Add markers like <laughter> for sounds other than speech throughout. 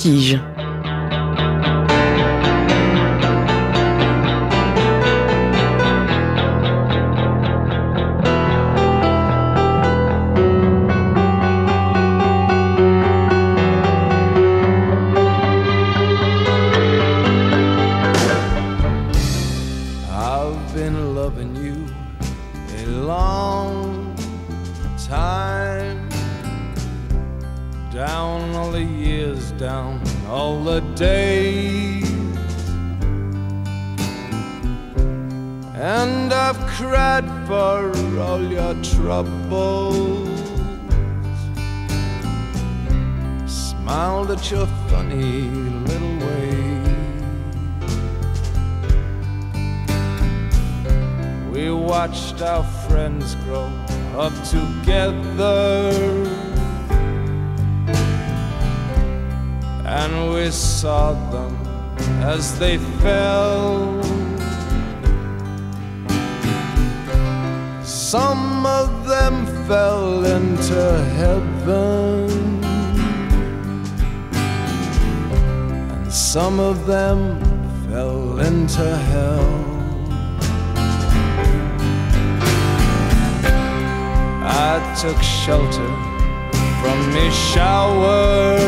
Vertige. Shelter from his shower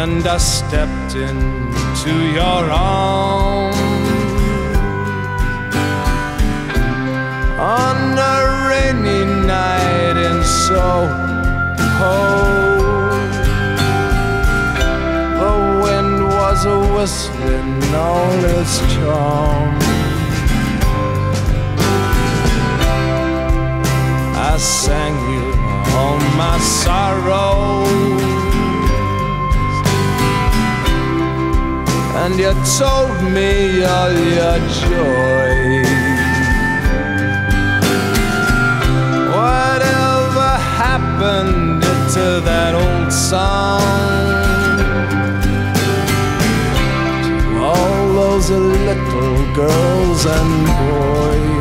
and I stepped into your arms on a rainy night in Soho. The wind was a whistling all its charm. Sang you all my sorrows, and you told me all your joy. Whatever happened to that old song? All those little girls and boys.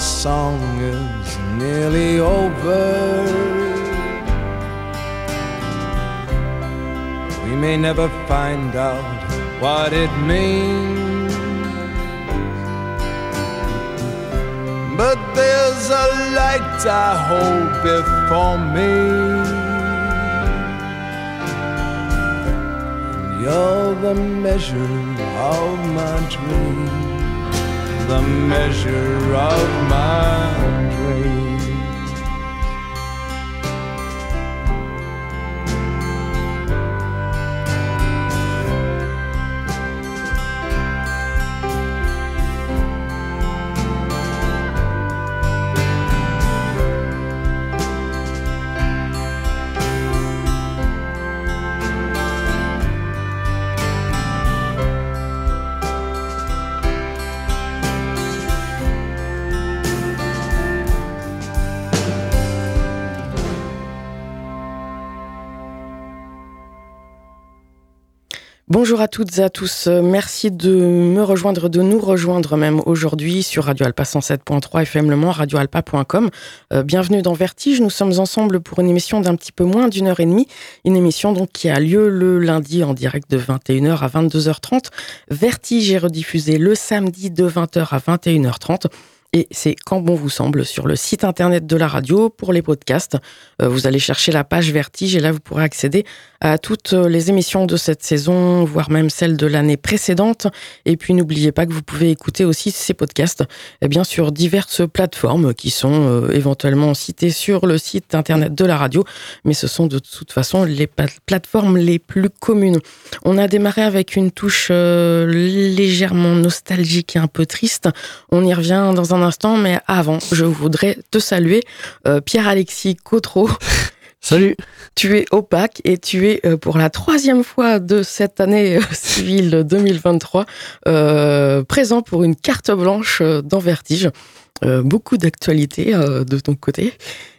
Song is nearly over. We may never find out what it means. But there's a light I hold before me. And you're the measure of my dreams the measure of my dreams. Bonjour à toutes et à tous. Merci de me rejoindre, de nous rejoindre même aujourd'hui sur Radio Alpa 107.3 FM Le Mans. Euh, bienvenue dans Vertige. Nous sommes ensemble pour une émission d'un petit peu moins d'une heure et demie. Une émission donc qui a lieu le lundi en direct de 21h à 22h30. Vertige est rediffusé le samedi de 20h à 21h30. Et c'est quand bon vous semble sur le site internet de la radio pour les podcasts. Euh, vous allez chercher la page Vertige et là vous pourrez accéder à toutes les émissions de cette saison, voire même celles de l'année précédente. Et puis n'oubliez pas que vous pouvez écouter aussi ces podcasts eh bien, sur diverses plateformes qui sont euh, éventuellement citées sur le site internet de la radio, mais ce sont de toute façon les plateformes les plus communes. On a démarré avec une touche euh, légèrement nostalgique et un peu triste. On y revient dans un instant, mais avant, je voudrais te saluer, euh, Pierre-Alexis Cotreau. <laughs> Salut. Tu es opaque et tu es euh, pour la troisième fois de cette année euh, <laughs> civile 2023 présent pour une carte blanche dans Vertige. beaucoup d'actualités de ton côté.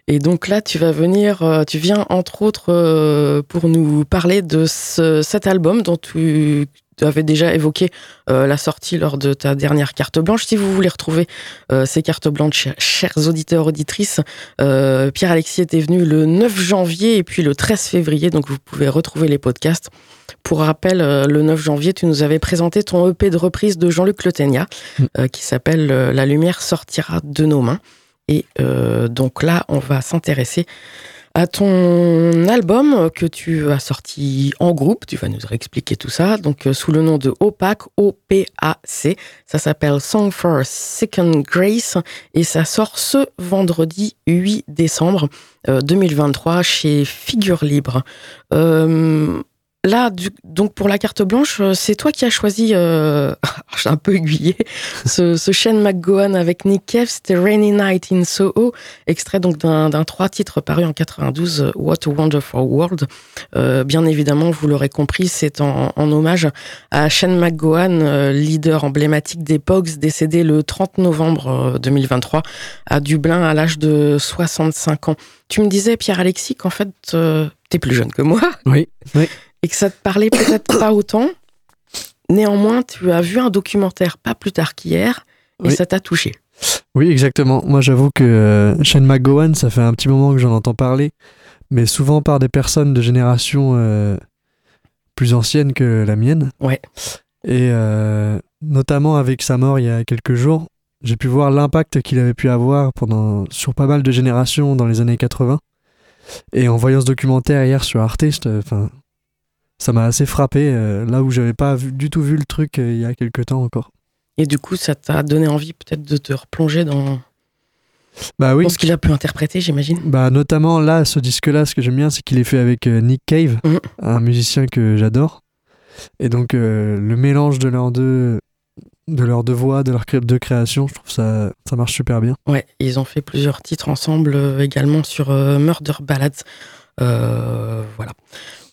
Et donc là, tu vas venir, tu viens entre autres pour nous parler de cet album dont tu, tu avais déjà évoqué euh, la sortie lors de ta dernière carte blanche. Si vous voulez retrouver euh, ces cartes blanches, chers auditeurs, auditrices, euh, Pierre-Alexis était venu le 9 janvier et puis le 13 février, donc vous pouvez retrouver les podcasts. Pour rappel, le 9 janvier, tu nous avais présenté ton EP de reprise de Jean-Luc Le mm. qui s'appelle La lumière sortira de nos mains. Et donc là, on va s'intéresser à ton album que tu as sorti en groupe. Tu vas nous réexpliquer tout ça. Donc, euh, sous le nom de OPAC, O-P-A-C. Ça s'appelle Song for Second Grace et ça sort ce vendredi 8 décembre 2023 euh, chez Figure Libre. Euh, Là, donc pour la carte blanche, euh, c'est toi qui as choisi, euh, <laughs> j'ai un peu aiguillé, ce, ce Shane McGowan avec Nick Cave, c'était Rainy Night in Soho, extrait donc d'un trois titres paru en 92, euh, What a Wonderful World. Euh, bien évidemment, vous l'aurez compris, c'est en, en, hommage à Shane McGowan, euh, leader emblématique des Pogs, décédé le 30 novembre 2023 à Dublin à l'âge de 65 ans. Tu me disais, Pierre-Alexis, qu'en fait, t'es plus jeune que moi. Oui, oui et que ça te parlait peut-être <coughs> pas autant. Néanmoins, tu as vu un documentaire pas plus tard qu'hier et ça t'a touché. Oui, exactement. Moi, j'avoue que euh, Shane McGowan, ça fait un petit moment que j'en entends parler, mais souvent par des personnes de génération euh, plus ancienne que la mienne. Ouais. Et euh, notamment avec sa mort il y a quelques jours, j'ai pu voir l'impact qu'il avait pu avoir pendant, sur pas mal de générations dans les années 80. Et en voyant ce documentaire hier sur Arte, enfin, ça m'a assez frappé, euh, là où j'avais pas du tout vu le truc euh, il y a quelques temps encore. Et du coup, ça t'a donné envie peut-être de te replonger dans, bah oui. ce qu'il a pu interpréter, j'imagine. Bah notamment là, ce disque-là, ce que j'aime bien, c'est qu'il est fait avec euh, Nick Cave, mmh. un musicien que j'adore. Et donc le mélange de leurs deux, de leurs deux voix, de leur de création, je trouve ça, ça marche super bien. Ouais, ils ont fait plusieurs titres ensemble également sur Murder Ballads. Voilà.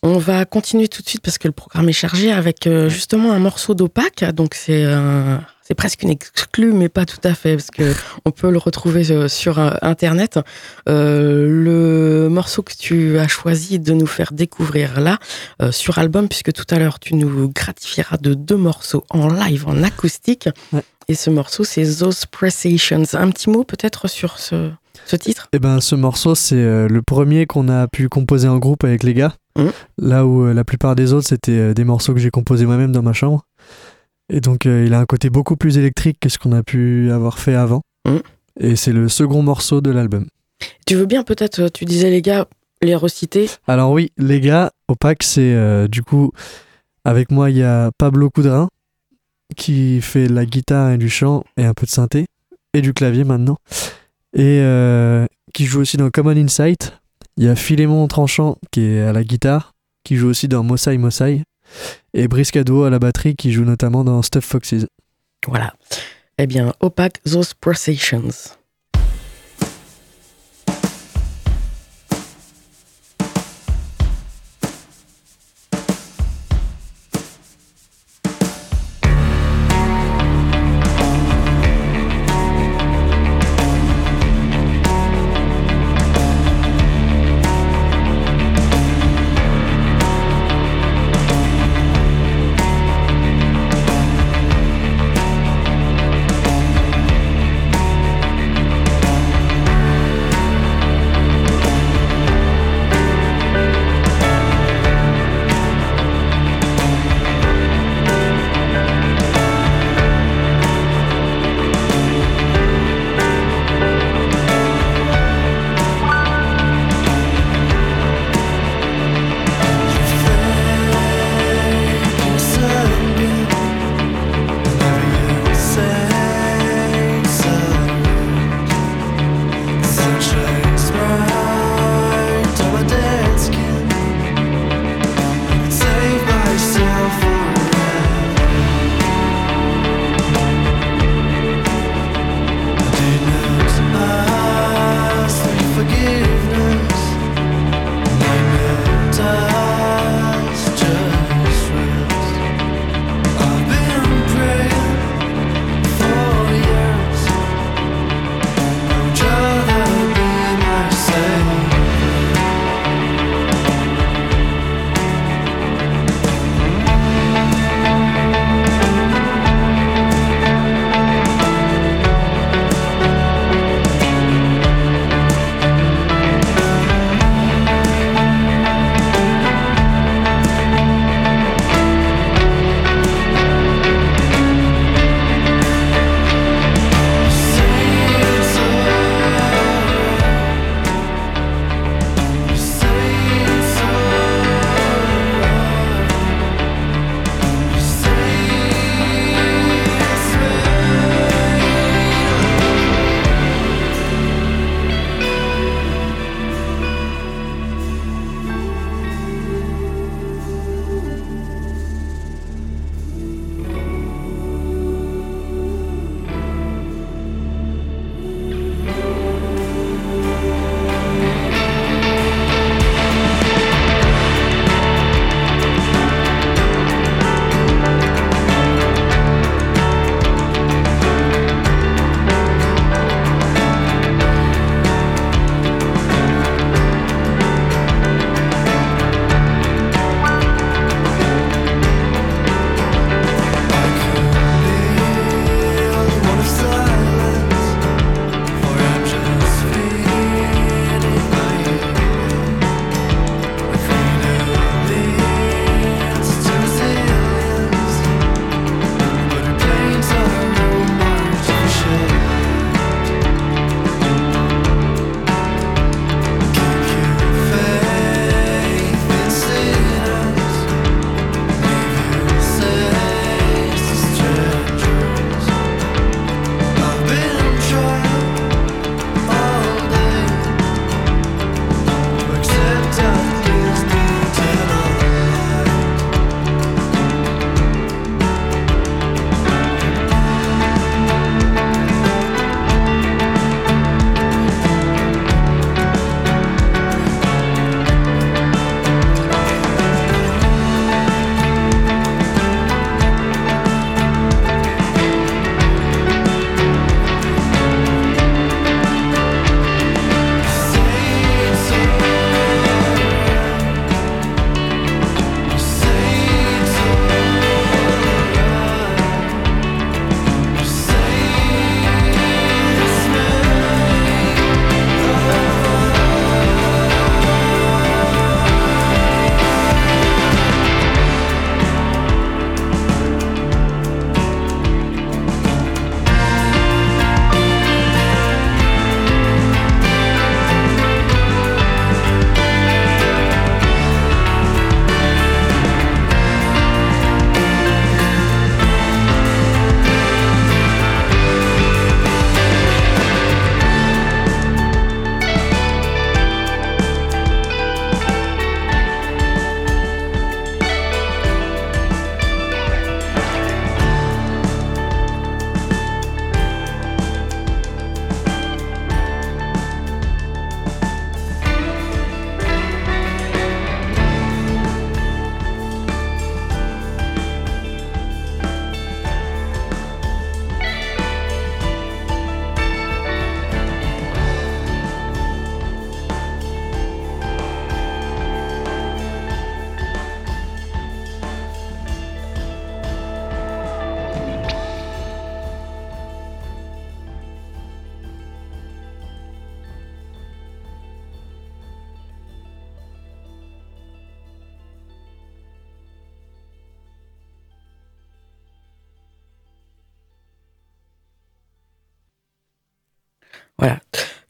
On va continuer tout de suite parce que le programme est chargé avec euh, justement un morceau d'opaque. Donc c'est c'est presque une exclue, mais pas tout à fait parce que <laughs> on peut le retrouver euh, sur euh, internet. le morceau que tu as choisi de nous faire découvrir là sur album, puisque tout à l'heure tu nous gratifieras de deux morceaux en live, en acoustique. Et ce morceau, c'est Those Pressations. Un petit mot peut-être sur ce, ce titre? Eh ben, ce morceau, c'est le premier qu'on a pu composer en groupe avec les gars. Mmh. Là où euh, la plupart des autres, c'était euh, des morceaux que j'ai composés moi-même dans ma chambre. Et donc, euh, il a un côté beaucoup plus électrique que ce qu'on a pu avoir fait avant. Mmh. Et c'est le second morceau de l'album. Tu veux bien peut-être, tu disais les gars, les reciter Alors oui, les gars, Opaque, c'est du coup, avec moi, il y a Pablo Coudrin, qui fait la guitare et du chant et un peu de synthé, et du clavier maintenant, et qui joue aussi dans Common Insight, il y a Philémon Tranchant qui est à la guitare, qui joue aussi dans Mosai Mosai, et Briscado à la batterie qui joue notamment dans Stuff Foxes. Voilà. Eh bien, Opaque Those Processions.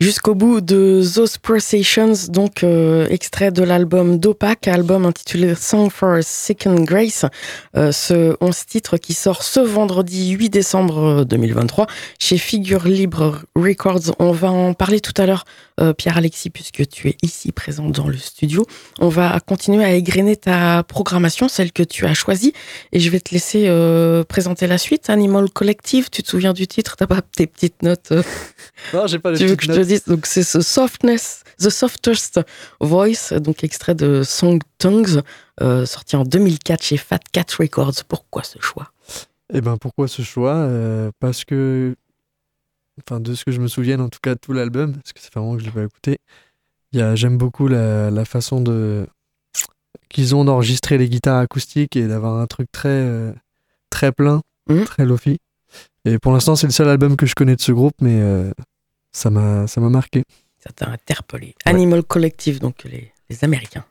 Jusqu'au bout de Those Processions, donc euh, extrait de l'album d'Opac, album intitulé Song for a Second Grace, euh, ce 11 titre qui sort ce vendredi 8 décembre 2023 chez Figure Libre Records. On va en parler tout à l'heure, euh, Pierre-Alexis, puisque tu es ici présent dans le studio. On va continuer à égrener ta programmation, celle que tu as choisie, et je vais te laisser présenter la suite. Animal Collective, tu te souviens du titre? T'as pas tes petites notes Non, j'ai pas les tu veux petites que je te notes. Donc c'est ce softness, The Softest Voice, donc extrait de Song Tongues, euh, sorti en 2004 chez Fat Cat Records. Pourquoi ce choix? Eh ben pourquoi ce choix? Euh, Parce que, enfin de ce que je me souvienne, en tout cas de tout l'album, parce que ça fait vraiment que je l'ai pas écouté. J'aime beaucoup la, la façon de qu'ils ont d'enregistrer les guitares acoustiques et d'avoir un truc très euh, très plein, Mhm. très lofi. Et pour l'instant, c'est le seul album que je connais de ce groupe, mais euh, ça m'a marqué. Ça t'a interpellé. Animal Collective, donc les, les Américains.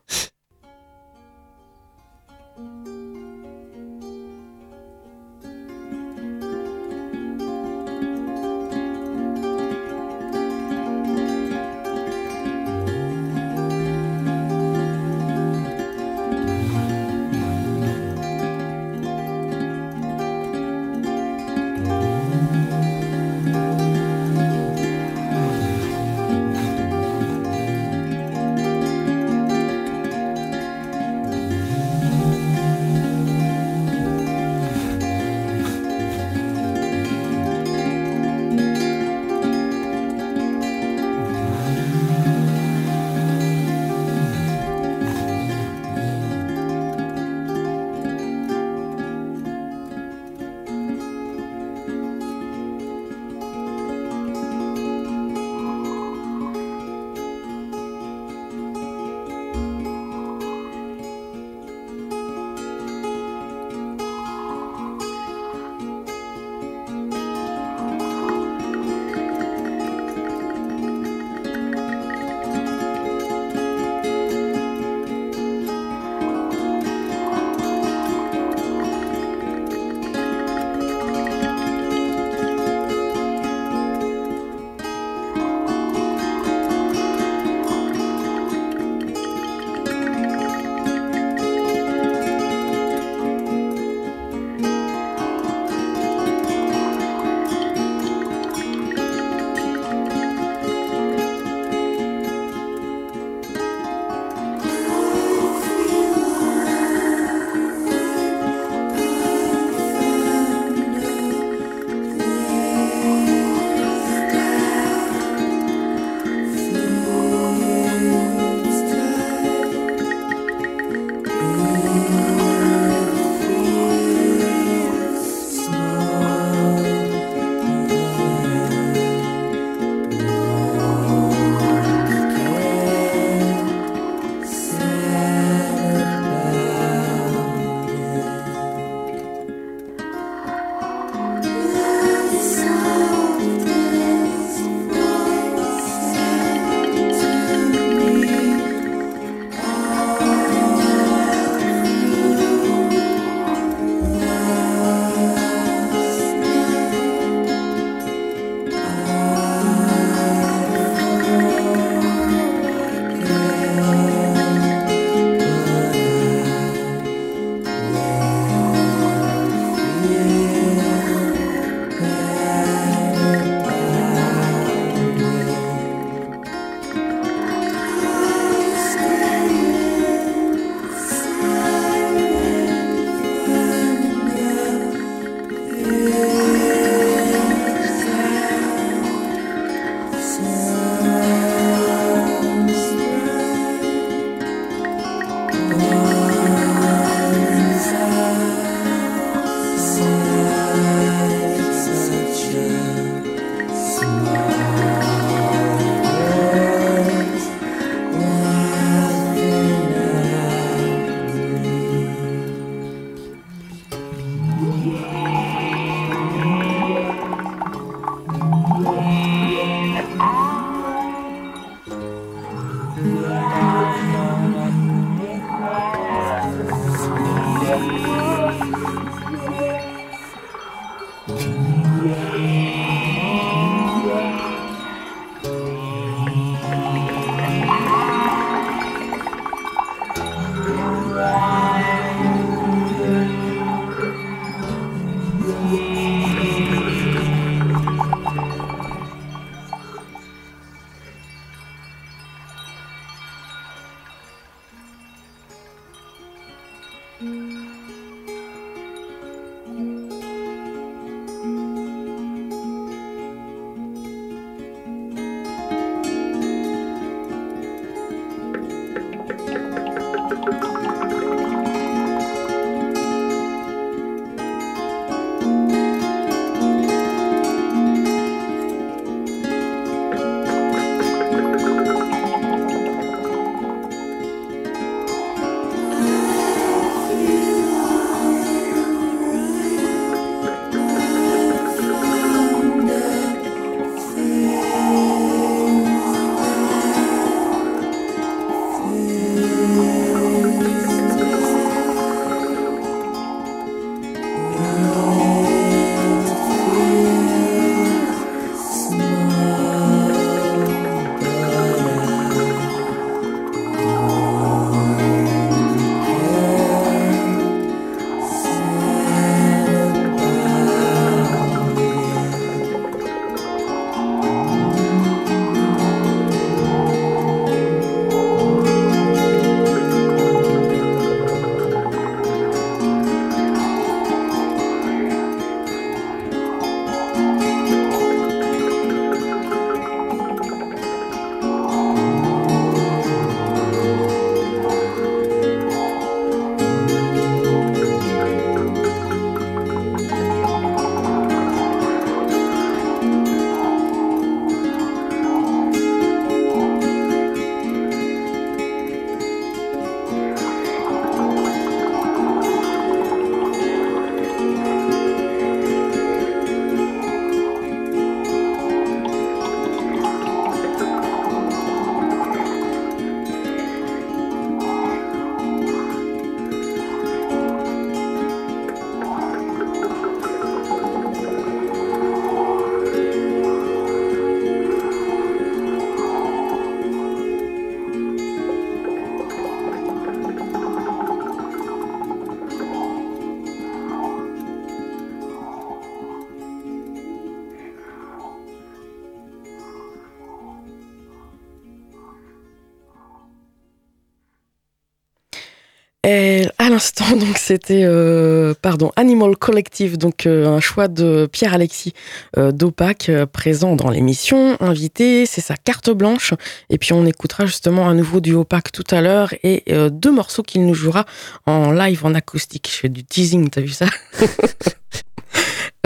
<laughs> donc c'était euh, pardon Animal Collective, donc euh, un choix de Pierre Alexis euh, d'Opac présent dans l'émission, invité, c'est sa carte blanche. Et puis on écoutera justement un nouveau du Opac tout à l'heure et deux morceaux qu'il nous jouera en live en acoustique. Je fais du teasing, t'as vu ça? <laughs>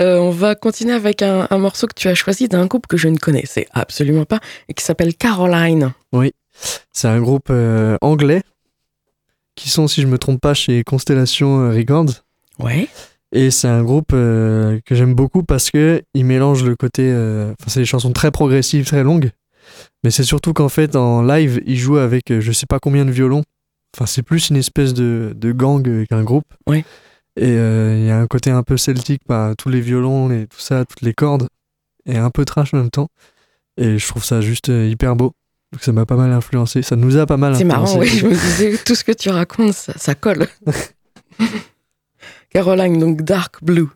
On va continuer avec un, morceau que tu as choisi d'un groupe que je ne connaissais absolument pas et qui s'appelle Caroline. Oui, c'est un groupe anglais qui sont, si je me trompe pas, chez Constellation euh, Records. Ouais. Et c'est un groupe euh, que j'aime beaucoup parce que il mélange le côté. Euh, enfin, c'est des chansons très progressives, très longues. Mais c'est surtout qu'en fait, en live, ils jouent avec je sais pas combien de violons. Enfin, c'est plus une espèce de, de gang qu'un groupe. Ouais. Et il y a un côté un peu celtique par tous les violons et tout ça, toutes les cordes. Et un peu trash en même temps. Et je trouve ça juste hyper beau. Donc ça m'a pas mal influencé, ça nous a pas mal influencé. C'est marrant, oui, je me disais, tout ce que tu racontes, ça, ça colle. <laughs> Caroline, donc Dark Blue.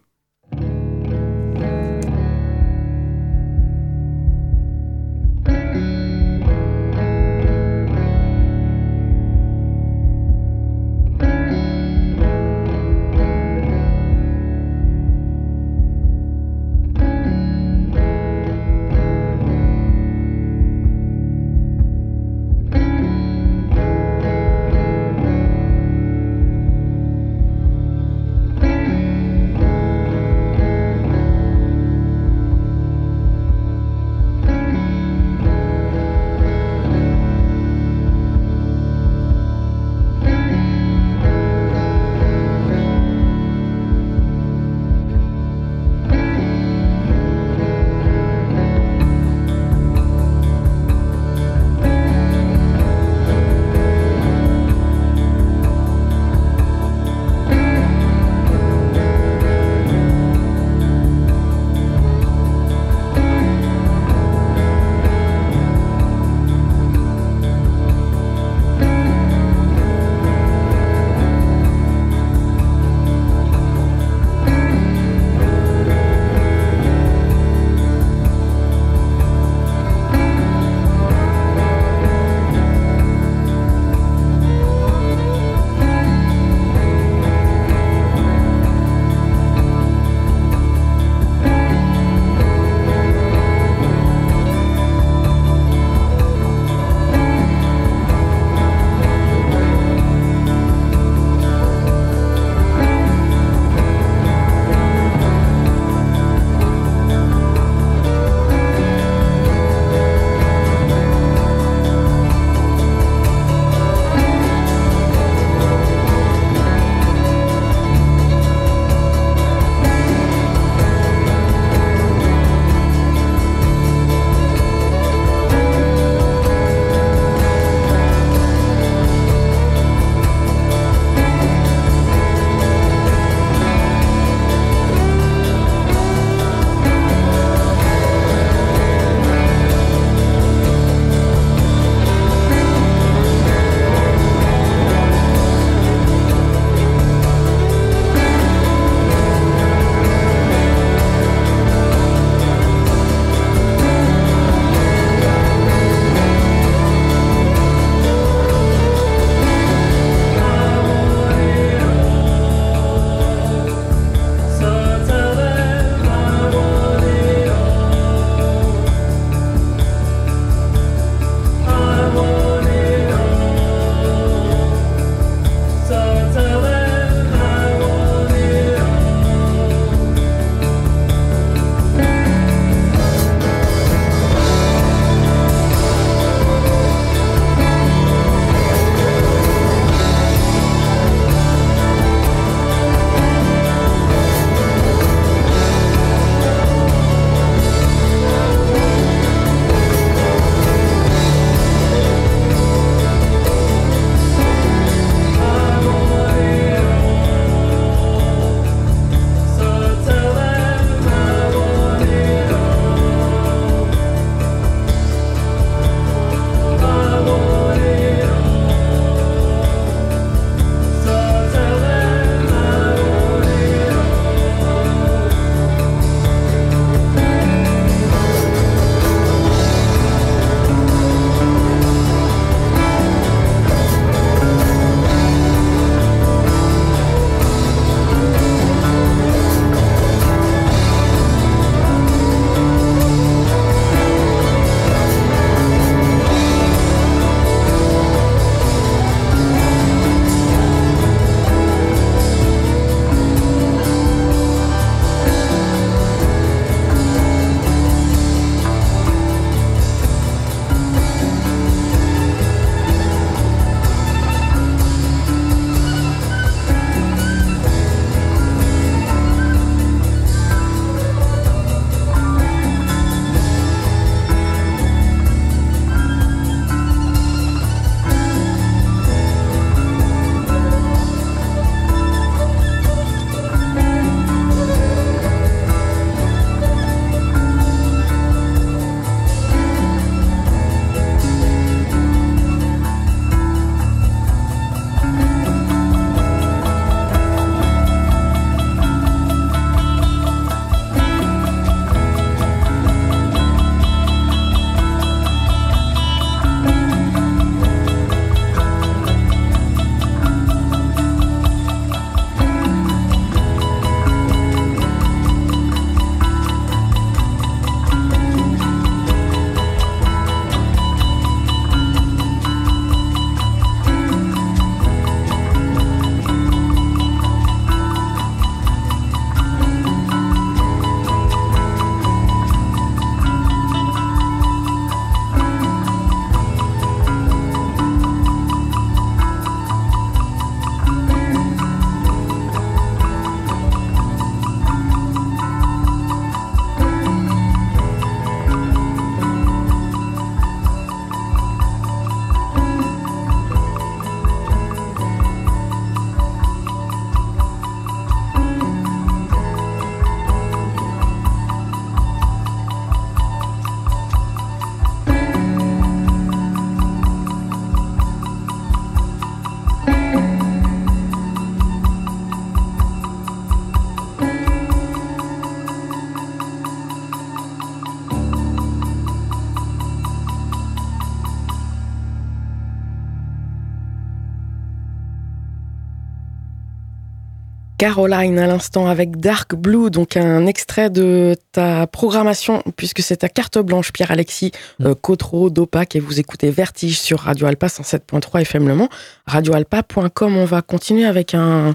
Caroline à l'instant avec Dark Blue, donc un extrait de ta programmation, puisque c'est ta carte blanche, Pierre-Alexis mm. euh, d'OPAC, et vous écoutez Vertige sur Radio Alpa 107.3 FM Le Mans. Radioalpa.com, on va continuer avec un,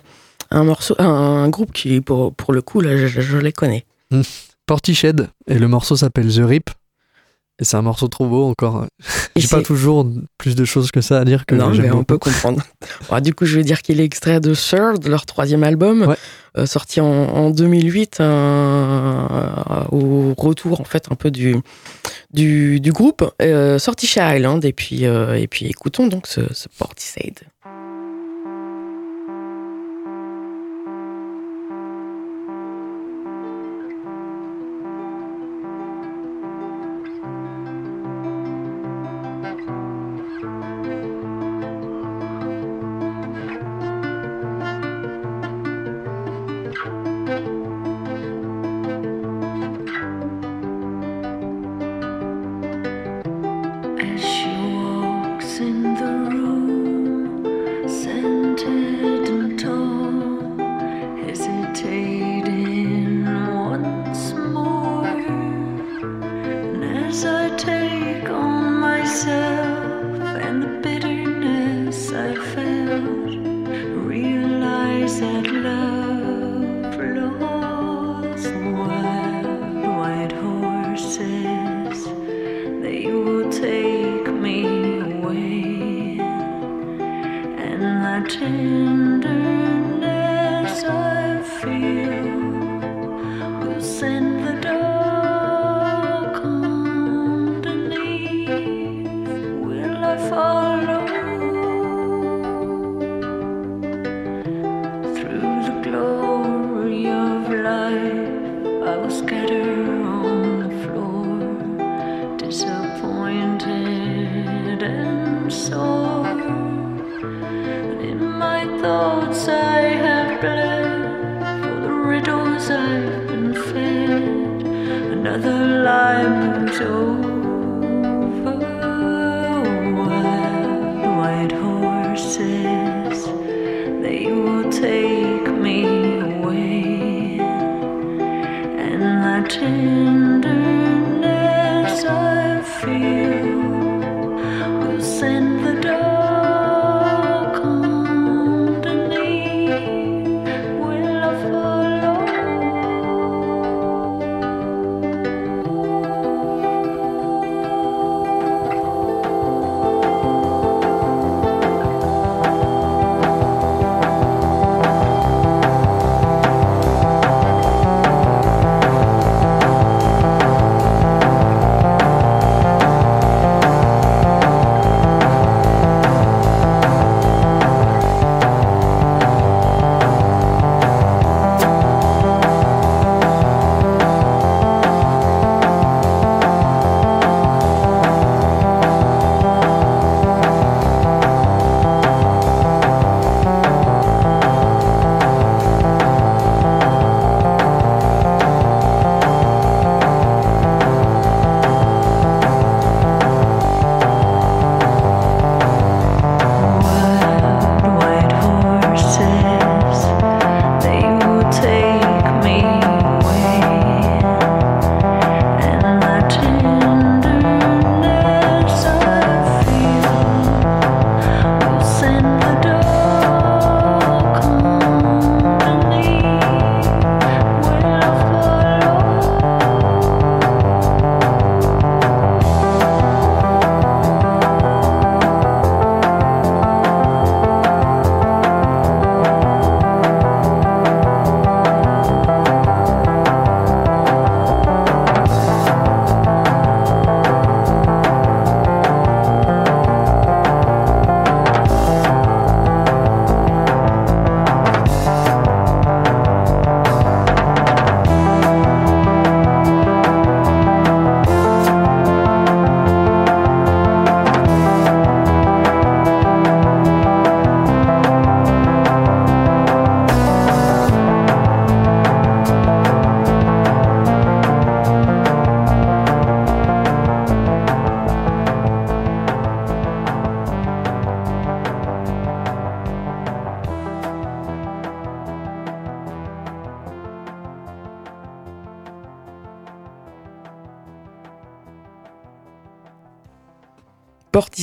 un morceau, un, groupe qui, pour, pour le coup, là, je, les connais. <laughs> Portiched, et le morceau s'appelle The Rip. Et c'est un morceau trop beau encore. J'ai pas toujours plus de choses que ça à dire que Non, mais on peut comprendre. <laughs> du coup, je vais dire qu'il est extrait de Third, leur troisième album, euh, sorti en, 2008, euh, au retour en fait un peu du, du, groupe, euh, sorti chez Island. Et puis, et puis écoutons donc ce, ce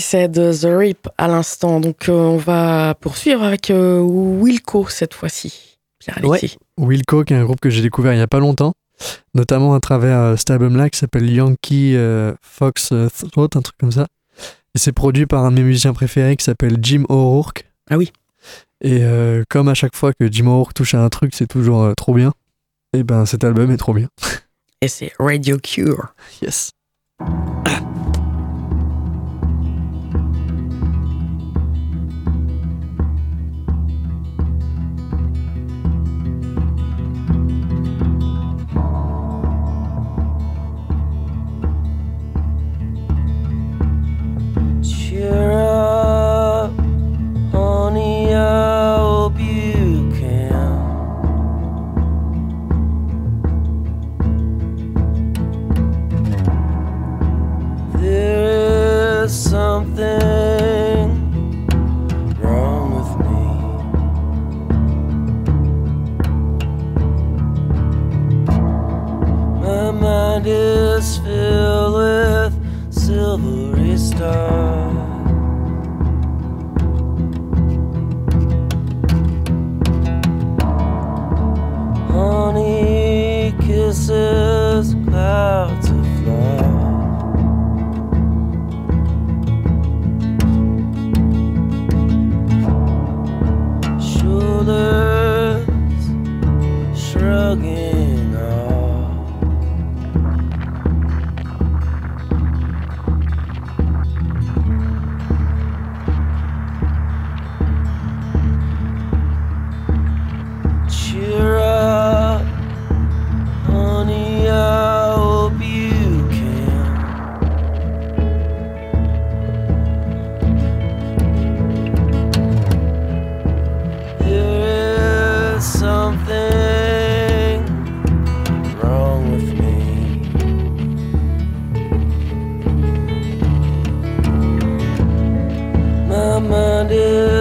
Portishead, The Rip à l'instant. Donc euh, on va poursuivre avec euh, Wilco cette fois-ci. Pierre-Alexis. Wilco, qui est un groupe que j'ai découvert il n'y a pas longtemps, notamment à travers euh, cet album-là qui s'appelle Yankee Fox Throat, un truc comme ça. Et c'est produit par un de mes musiciens préférés qui s'appelle Jim O'Rourke. Ah oui. Et comme à chaque fois que Jim O'Rourke touche à un truc, c'est toujours trop bien. Et ben cet album est trop bien. Et c'est Radio Cure. Yes. cheer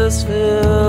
just feel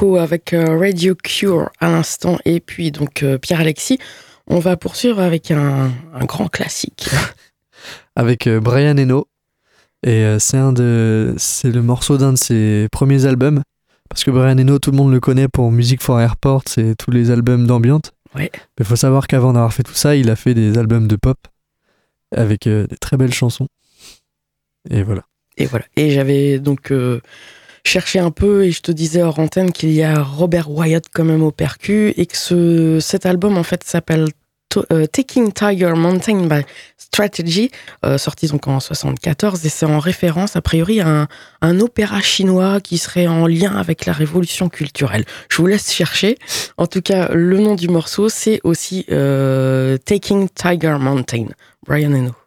Avec euh, Radio Cure à l'instant et puis donc euh, Pierre-Alexis. On va poursuivre avec un, un grand classique. <laughs> avec euh, Brian Eno. Et c'est un de, c'est le morceau d'un de ses premiers albums. Parce que Brian Eno, tout le monde le connaît pour Music for Airport, c'est tous les albums d'ambiance. Ouais. Mais il faut savoir qu'avant d'avoir fait tout ça, il a fait des albums de pop avec euh, des très belles chansons. Et voilà. Et voilà. Et j'avais donc euh, cherché un peu et je te disais hors antenne qu'il y a Robert Wyatt quand même au percu et que ce, cet album en fait s'appelle euh, Taking Tiger Mountain by Strategy, euh, sorti donc en 74 et c'est en référence a priori à un, un opéra chinois qui serait en lien avec la révolution culturelle. Je vous laisse chercher. En tout cas, le nom du morceau c'est aussi euh, Taking Tiger Mountain, Brian Eno.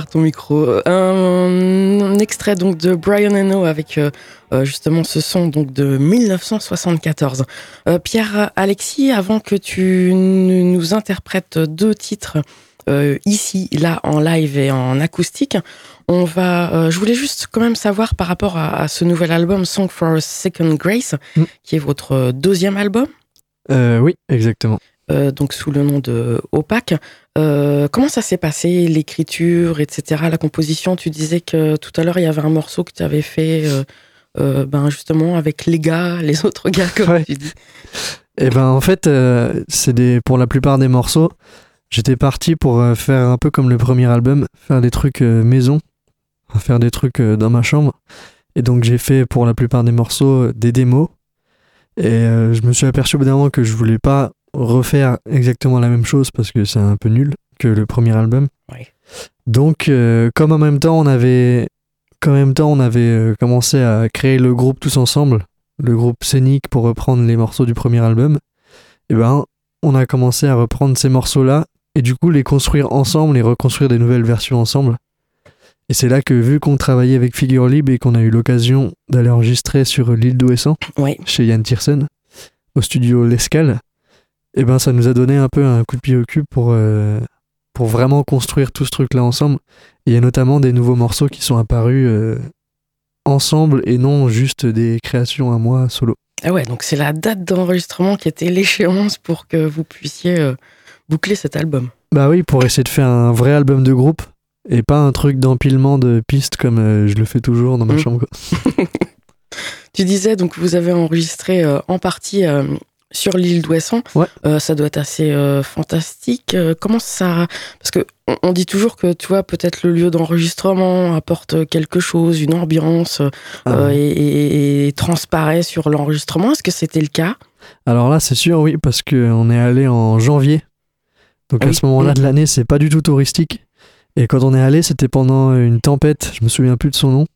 Ouvert ton micro. Un, un extrait donc de Brian Eno avec euh, euh, justement ce son donc de 1974. Euh, Pierre Alexis, avant que tu nous interprètes deux titres euh, ici, là, en live et en acoustique, on va. euh, je voulais juste quand même savoir par rapport à, à ce nouvel album Song for a Second Grace, Mm. qui est votre deuxième album? Euh, oui, exactement. Euh, donc sous le nom de Opaque. Euh, comment ça s'est passé, l'écriture, etc., la composition? Tu disais que tout à l'heure, il y avait un morceau que tu avais fait euh, ben justement avec les gars, <laughs> les autres gars, comme Ouais. tu dis. Et ben en fait, c'est des pour la plupart des morceaux, j'étais parti pour faire un peu comme le premier album, faire des trucs maison, faire des trucs dans ma chambre. Et donc j'ai fait pour la plupart des morceaux des démos. Et je me suis aperçu au bout d'un moment que je voulais pas refaire exactement la même chose parce que c'est un peu nul que le premier album. Donc euh, comme en même temps on avait même temps on avait euh, commencé à créer le groupe tous ensemble, le groupe scénique pour reprendre les morceaux du premier album, et ben on a commencé à reprendre ces morceaux-là et du coup les construire ensemble et reconstruire des nouvelles versions ensemble. Et c'est là que vu qu'on travaillait avec Figure Libre et qu'on a eu l'occasion d'aller enregistrer sur l'île d'Ouessant Oui, chez Yann Tiersen au studio L'Escale, et ben ça nous a donné un peu un coup de pied au cul pour, euh, pour vraiment construire tout ce truc-là ensemble. Il y a notamment des nouveaux morceaux qui sont apparus euh, ensemble et non juste des créations à moi solo. ah ouais, donc c'est la date d'enregistrement qui était l'échéance pour que vous puissiez euh, boucler cet album. Bah oui, pour essayer de faire un vrai album de groupe et pas un truc d'empilement de pistes comme je le fais toujours dans ma Mm. chambre. quoi. <laughs> Tu disais donc vous avez enregistré euh, en partie euh, sur l'île d'Ouessant. Ouais. Euh, ça doit être assez euh, fantastique. Euh, comment ça Parce que on, on dit toujours que tu vois peut-être le lieu d'enregistrement apporte quelque chose, une ambiance Ah, et, et- et transparaît sur l'enregistrement. Est-ce que c'était le cas? Alors là, c'est sûr, oui, parce qu'on est allé en janvier. Donc Ah à ce moment-là de l'année, c'est pas du tout touristique. Et quand on est allé, c'était pendant une tempête, je me souviens plus de son nom.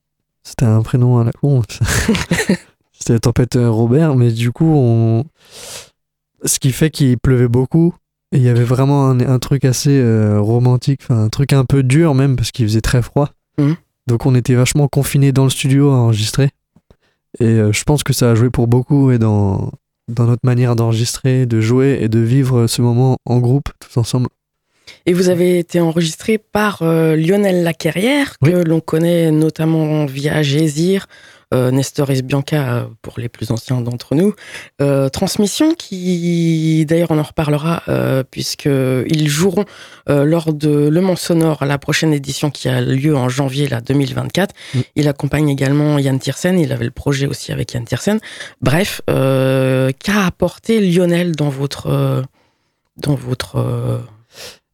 C'était un prénom à la con. <laughs> c'était la tempête euh, Robert, mais du coup, on... ce qui fait qu'il pleuvait beaucoup. Et il y avait vraiment un, un truc assez euh, romantique, enfin un truc un peu dur même, parce qu'il faisait très froid. Mhm. Donc on était vachement confinés dans le studio à enregistrer. Et euh, je pense que ça a joué pour beaucoup et dans, dans notre manière d'enregistrer, de jouer et de vivre ce moment en groupe, tous ensemble. Et vous avez été enregistré par euh, Lionel Lacarrière, que l'on connaît notamment via Gésir, Nestoris Bianca euh, pour les plus anciens d'entre nous. Euh, Transmission, qui d'ailleurs on en reparlera, euh, puisqu'ils joueront euh, lors de Le Mans Sonore, la prochaine édition qui a lieu en janvier là, 2024. Mm. Il accompagne également Yann Tiersen, il avait le projet aussi avec Yann Tiersen. Bref, euh, qu'a apporté Lionel dans votre. euh, dans votre euh,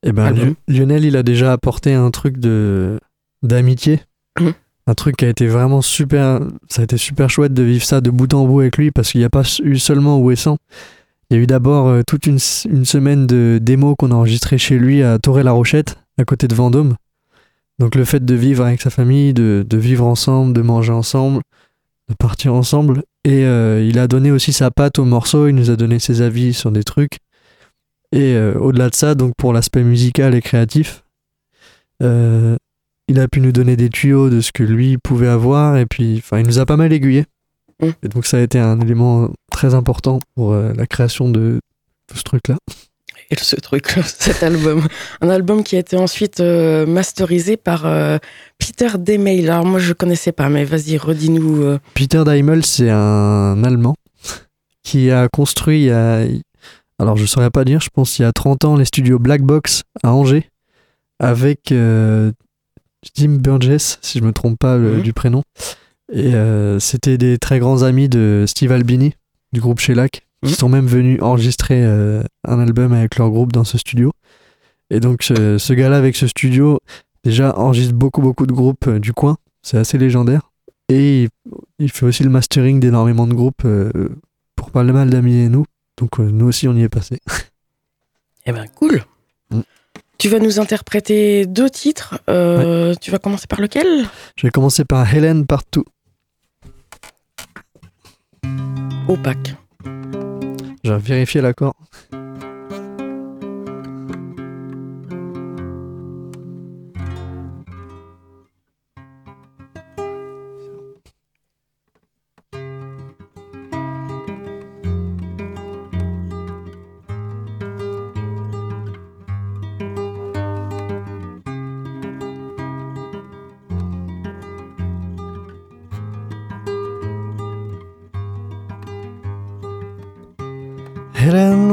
Et ben Lionel, il a déjà apporté un truc de d'amitié. Mhm. Un truc qui a été vraiment super. Ça a été super chouette de vivre ça de bout en bout avec lui parce qu'il n'y a pas eu seulement Ouessant. Il y a eu d'abord euh, toute une, une semaine de démos qu'on a enregistré chez lui à Toré-la-Rochette, à côté de Vendôme. Donc le fait de vivre avec sa famille, de, vivre ensemble, de manger ensemble, de partir ensemble. Et euh, il a donné aussi sa patte au morceau, il nous a donné ses avis sur des trucs. Et euh, au-delà de ça, donc pour l'aspect musical et créatif, il a pu nous donner des tuyaux de ce que lui pouvait avoir. Et puis, enfin, il nous a pas mal aiguillé. Mm. Et donc ça a été un élément très important pour euh, la création de, de ce truc-là. et ce truc, <laughs> cet album. Un album qui a été ensuite euh, masterisé par euh, Peter Demail. Alors moi je connaissais pas, mais vas-y, redis-nous. euh. Peter Daimel, c'est un Allemand qui a construit, il y a- alors je saurais pas dire, je pense il y a 30 ans, les studios Black Box à Angers avec Tim Burgess, si je me trompe pas le- Mhm. du prénom. Et euh, c'était des très grands amis de Steve Albini du groupe Shellac qui Mhm. sont même venus enregistrer euh, un album avec leur groupe dans ce studio. Et donc ce, ce gars-là avec ce studio déjà enregistre beaucoup beaucoup de groupes euh, du coin, c'est assez légendaire. Et il, il fait aussi le mastering d'énormément de groupes pour pas le mal d'amis et nous. Donc nous aussi on y est passé. Eh ben cool. Mm. Tu vas nous interpréter deux titres. Euh, Tu vas commencer par lequel? Je vais commencer par Hélène Partout. Opaque. Je vais vérifier l'accord.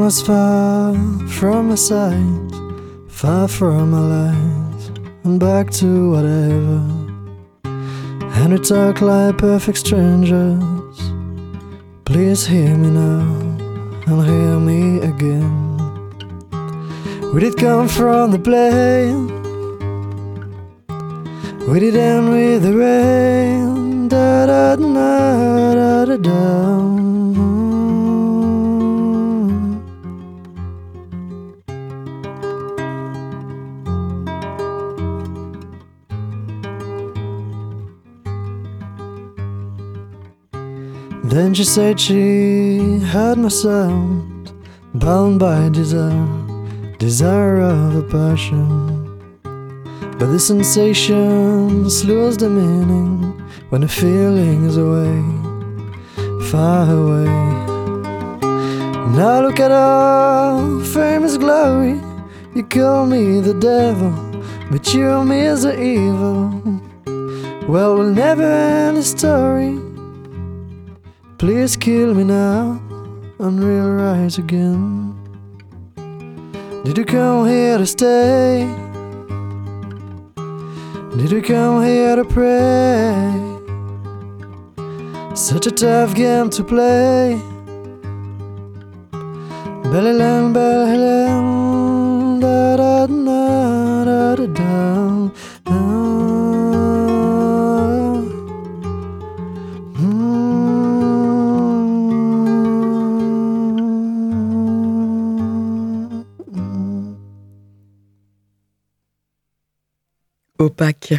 Was far from my sight, far from my light, and back to whatever. And we talk like perfect strangers. Please hear me now and hear me again. We did come from the plane. We did end with the rain. Da da da da da da. Then she said she had my sound, bound by desire, desire of a passion. But the sensations lose the meaning when the feeling is away, far away. Now look at our famous glory. You call me the devil, but you me as the evil. Well, we'll never end the story. Please kill me now and we'll rise again. Did you come here to stay? Did you come here to pray? Such a tough game to play. Bellyland, bellyland, da da da da da da. Opaque.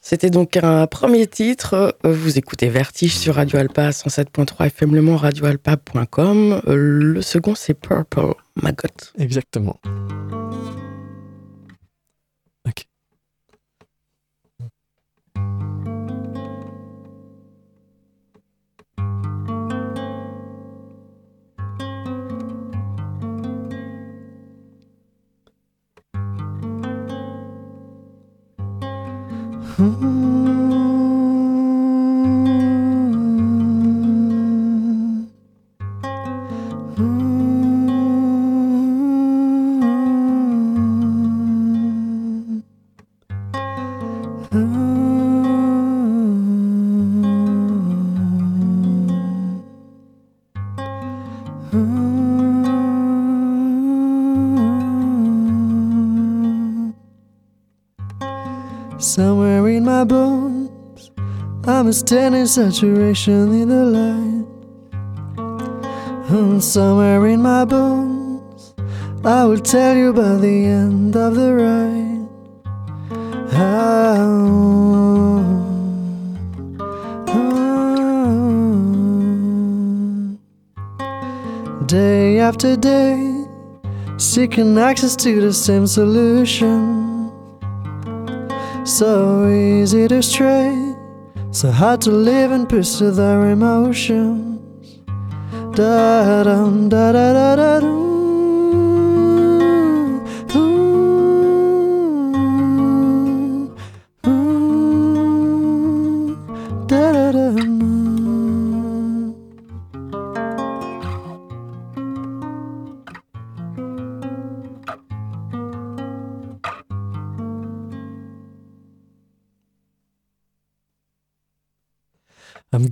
C'était donc un premier titre. Vous écoutez Vertige sur Radio Alpa 107.3 FM Le radioalpa.com. Le second, c'est Purple Maggot. Exactement. I'm a standing saturation in the light. And somewhere in my bones, I will tell you by the end of the ride. How, how, day after day, seeking access to the same solution. So easy to stray, so hard to live and with their emotions. Da dum da da da da dum.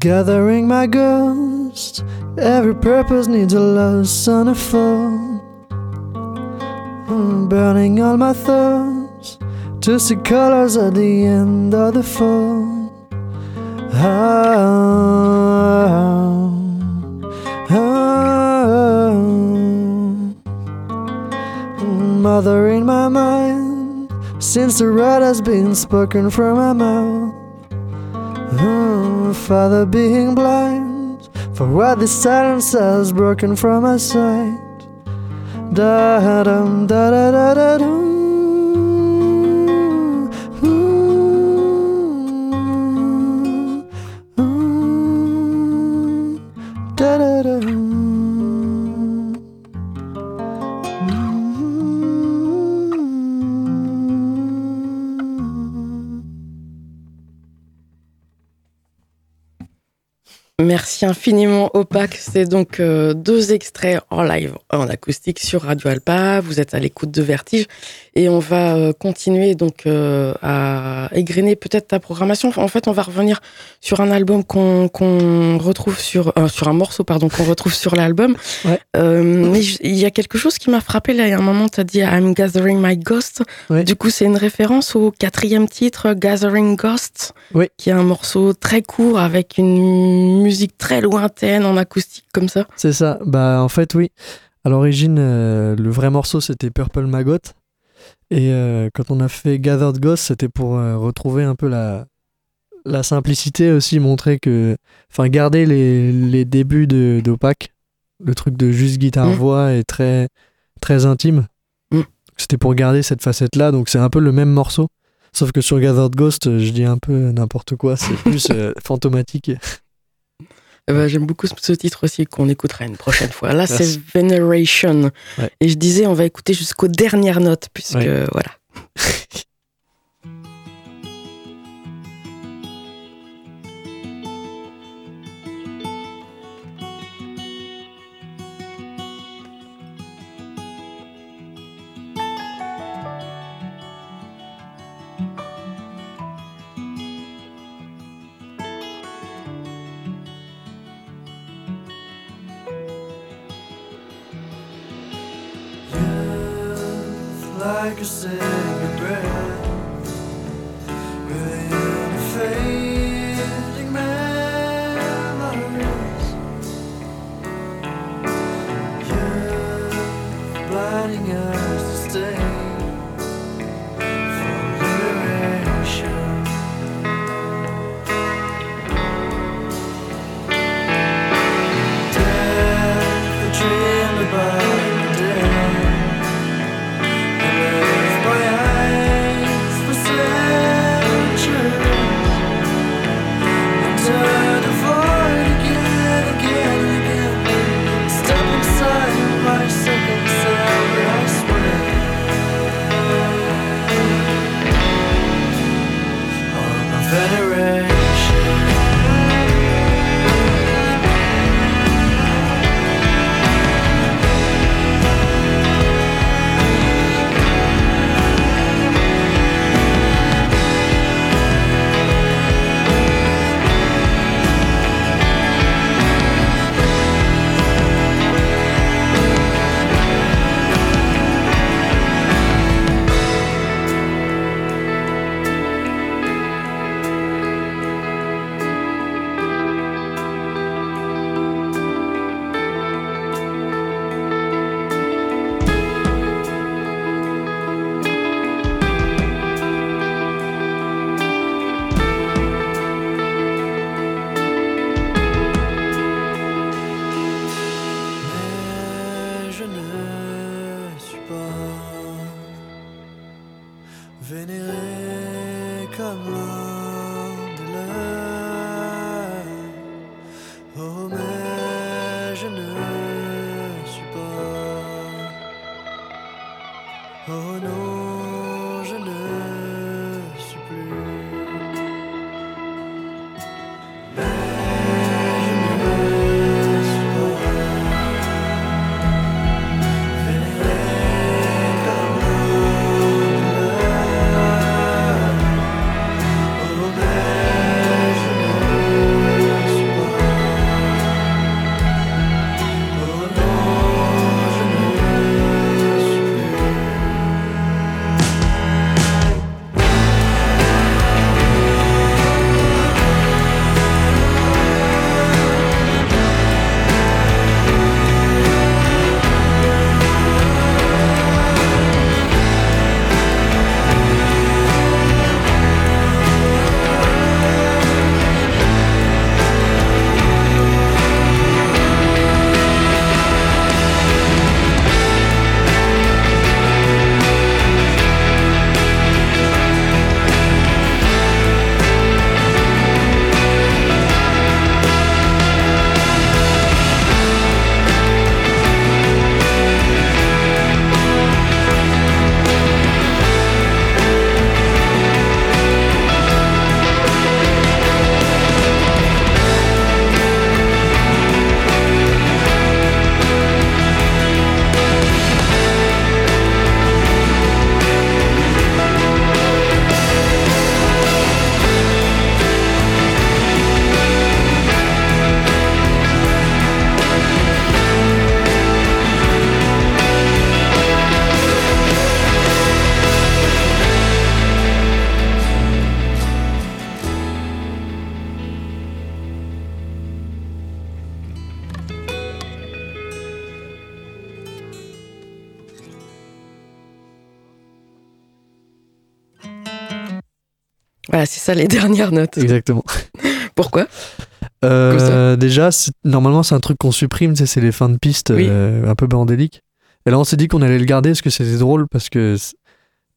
Gathering my ghost. Every purpose needs a loss on a phone. I'm burning all my thoughts to see colors at the end of the phone. Ah, ah, Mother in my mind, since the word has been spoken from my mouth. Father being blind for what this silence has broken from my sight. Da dum da da da da dum. Merci infiniment Opaque. C'est donc euh, deux extraits en live, en acoustique sur Radio Alpa. Vous êtes à l'écoute de Vertige et on va euh, continuer donc euh, à égrener peut-être ta programmation. En fait, on va revenir sur un album qu'on retrouve sur sur un morceau pardon qu'on retrouve sur l'album. Ouais. mais il y a quelque chose qui m'a frappé là. Il y a un moment, tu as dit I'm Gathering My Ghost. Ouais. Du coup, c'est une référence au quatrième titre Gathering Ghost, Oui. qui est un morceau très court avec une musique très lointaine en acoustique comme ça. C'est ça. Bah en fait oui. À l'origine, euh, le vrai morceau c'était Purple Maggot. Et euh, quand on a fait Gathered Ghost, c'était pour euh, retrouver un peu la, la simplicité aussi, montrer que. Enfin, garder les, les débuts de- d'Opac. Le truc de juste guitare-voix est très, très intime. Mm. C'était pour garder cette facette-là, donc c'est un peu le même morceau. Sauf que sur Gathered Ghost, je dis un peu n'importe quoi, c'est <laughs> plus euh, fantomatique. Eh ben, J'aime beaucoup ce- titre aussi qu'on écoutera une prochaine fois. Là, c'est. Veneration. Ouais. Et je disais, on va écouter jusqu'aux dernières notes, puisque Ouais. voilà. Like a singing Voilà, c'est ça les <laughs> dernières notes. Exactement. Pourquoi? Euh, déjà, normalement, c'est un truc qu'on supprime, c'est les fins de piste Oui. euh, un peu bordéliques. Et là, on s'est dit qu'on allait le garder parce que c'était drôle, parce que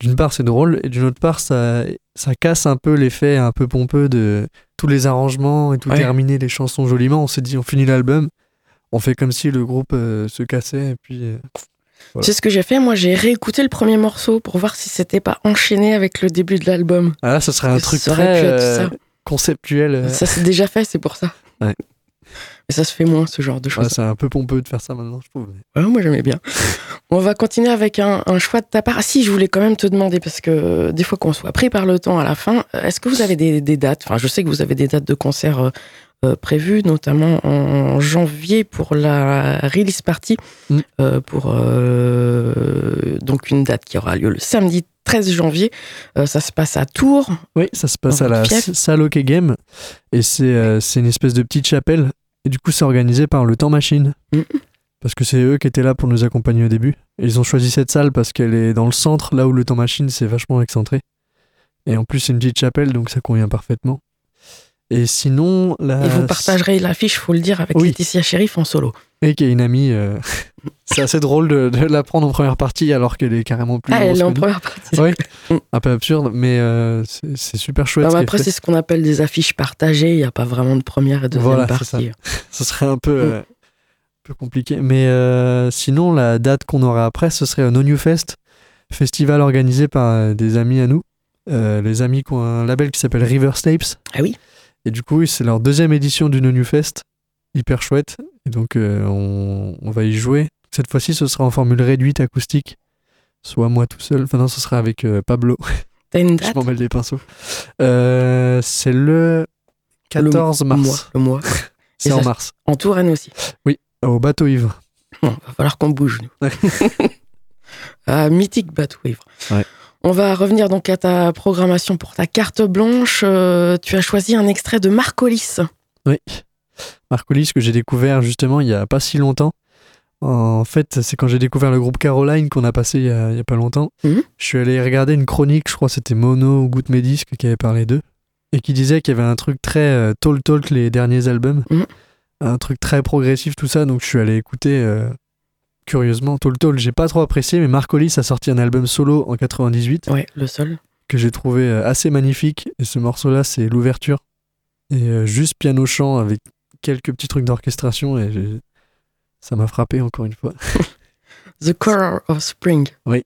d'une part, c'est drôle, et d'une autre part, ça, ça casse un peu l'effet un peu pompeux de tous les arrangements et tout Ouais. terminer les chansons joliment. On s'est dit, on finit l'album, on fait comme si le groupe euh, se cassait, et puis. Voilà. C'est ce que j'ai fait. Moi, j'ai réécouté le premier morceau pour voir si c'était pas enchaîné avec le début de l'album. Ah là, ça serait un truc très euh, ça. conceptuel. euh. Ça, c'est déjà fait, c'est pour ça. Ouais. Mais ça se fait moins, ce genre de Ouais, choses. c'est un peu pompeux de faire ça maintenant, je trouve. Ouais, moi, j'aimais bien. On va continuer avec un, un choix de ta part. Ah, si, je voulais quand même te demander, parce que euh, des fois qu'on soit pris par le temps à la fin, est-ce que vous avez des, des dates? Enfin, je sais que vous avez des dates de concert euh, prévues, notamment en janvier pour la release party, Mm. euh, pour euh, donc une date qui aura lieu le samedi 13 janvier. Euh, ça se passe à Tours. Oui, ça se passe à la salle Hockey Game et c'est une espèce de petite chapelle et du coup c'est organisé par le Temps Machine Mhm. parce que c'est eux qui étaient là pour nous accompagner au début. Et ils ont choisi cette salle parce qu'elle est dans le centre, là où le Temps Machine c'est vachement excentré. Et en plus c'est une petite chapelle donc ça convient parfaitement. Et sinon, la... Et vous partagerez l'affiche, faut le dire, avec Oui. Laetitia Sheriff en solo. Et qui est une amie. euh, <laughs> c'est assez drôle de, de la prendre en première partie alors qu'elle est carrément plus. Ah, elle est en première partie. Oui, <laughs> Mm. un peu absurde, mais euh, c'est super chouette. Non, ce après, c'est ce qu'on appelle des affiches partagées. Il n'y a pas vraiment de première et deuxième Voilà, partie. <laughs> ce serait un peu, Mm. euh, un peu compliqué. Mais sinon, la date qu'on aura après, ce serait No New Fest, festival organisé par des amis à nous. Les amis qui ont un label qui s'appelle River Tapes. Ah oui Et du coup, oui, c'est leur deuxième édition du New Fest. Hyper chouette. Et donc, euh, on, on va y jouer. Cette fois-ci, ce sera en formule réduite acoustique. Soit moi tout seul. Enfin, non, ce sera avec euh, Pablo. <laughs> T'as une Je date m'en mêle les pinceaux. Euh, c'est le 14 mars. Le mois. Le mois. <laughs> C'est en mars. En Touraine aussi. Au bateau ivre. Bon, va falloir qu'on bouge, nous. <laughs> Mythique bateau ivre. Ouais. On va revenir donc à ta programmation pour ta carte blanche. Euh, tu as choisi un extrait de Marcolis. Oui. Marcolis que j'ai découvert justement il y a pas si longtemps. En fait, c'est quand j'ai découvert le groupe Caroline qu'on a passé il y a, pas longtemps. Mhm. Je suis allé regarder une chronique, je crois que c'était Mono ou Goutte Mes Disques qui avait parlé d'eux. Et qui disait qu'il y avait un truc très euh, Talk les derniers albums. Mhm. Un truc très progressif, tout ça. Donc je suis allé écouter euh, curieusement Tall Talk. J'ai pas trop apprécié, mais Marcolis a sorti un album solo en 98 Ouais, le seul. que j'ai trouvé euh, assez magnifique. Et ce morceau-là, c'est l'ouverture. Et euh, juste piano-chant avec quelques petits trucs d'orchestration. Et ça m'a frappé encore une fois. <laughs> The Color of Spring. Oui.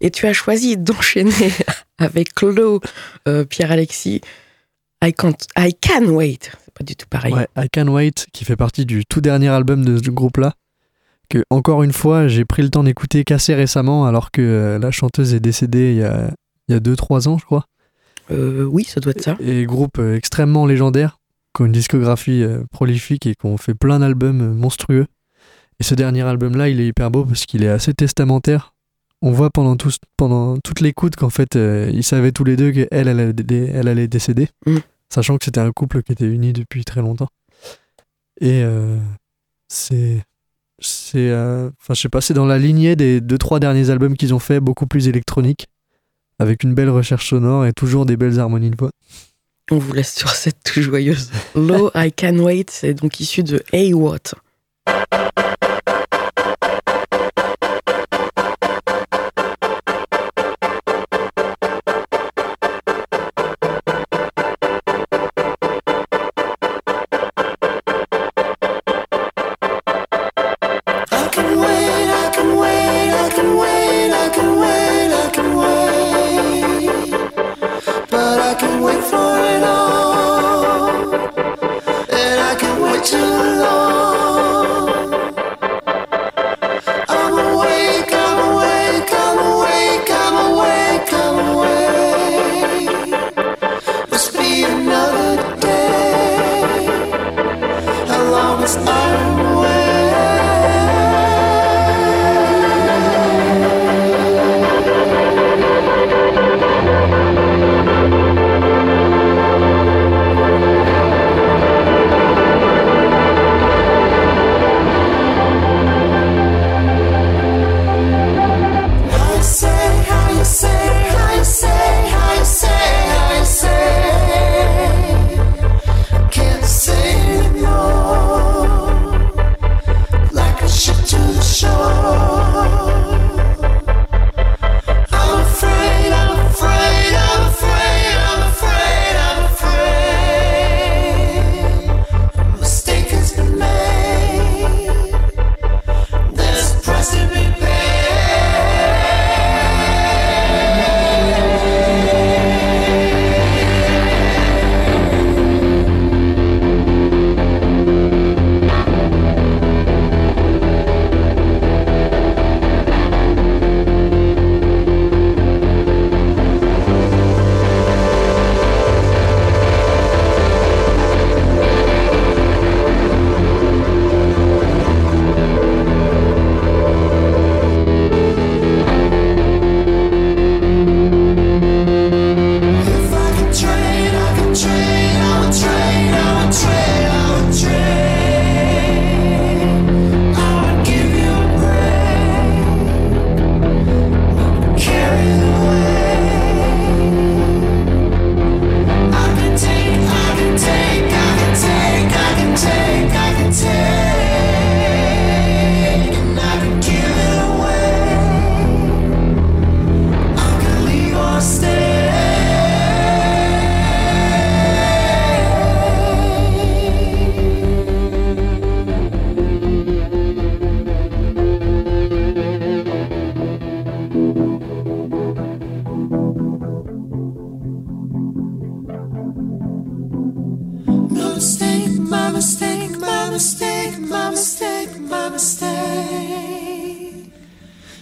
Et tu as choisi d'enchaîner <laughs> avec Claude, euh, Pierre-Alexis. I, can't, I can wait. C'est pas du tout pareil. Ouais, I Can Wait, qui fait partie du tout dernier album de ce groupe-là, que encore une fois, j'ai pris le temps d'écouter qu'assez récemment, alors que euh, la chanteuse est décédée il y a, il y a 2-3 ans, je crois. Euh, oui, ça doit être ça. Et groupe euh, extrêmement légendaire, qui ont une discographie prolifique et qui ont fait plein d'albums monstrueux. Et ce dernier album-là, il est hyper beau parce qu'il est assez testamentaire. On voit pendant, tout, pendant toute l'écoute qu'en fait, euh, ils savaient tous les deux qu'elle, elle, allait elle allait décéder, Mm. sachant que c'était un couple qui était uni depuis très longtemps. Et euh, c'est. C'est. euh, Enfin, je sais pas, c'est dans la lignée des deux, trois derniers albums qu'ils ont fait, beaucoup plus électronique, avec une belle recherche sonore et toujours des belles harmonies de voix. On vous laisse sur cette tout <laughs> joyeuse. Low I Can Wait, c'est donc issu de Hey What. But I can